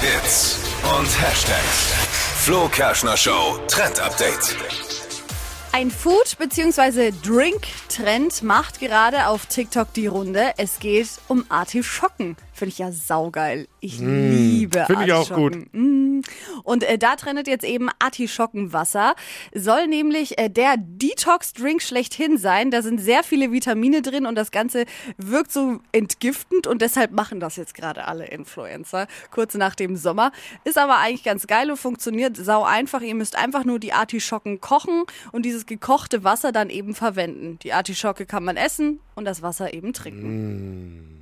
Hits und Hashtags. Flo Kerschner Show Trend Update. Ein Food- bzw. Drink-Trend macht gerade auf TikTok die Runde. Es geht um Artischocken. Finde ich ja saugeil. Ich liebe Finde ich auch Artischocken. Mm. Und äh, da trendet jetzt eben Artischockenwasser. Soll nämlich äh, der Detox-Drink schlechthin sein. Da sind sehr viele Vitamine drin und das Ganze wirkt so entgiftend und deshalb machen das jetzt gerade alle Influencer. Kurz nach dem Sommer. Ist aber eigentlich ganz geil und funktioniert sau einfach. Ihr müsst einfach nur die Artischocken kochen und dieses gekochte Wasser dann eben verwenden. Die Artischocke kann man essen und das Wasser eben trinken.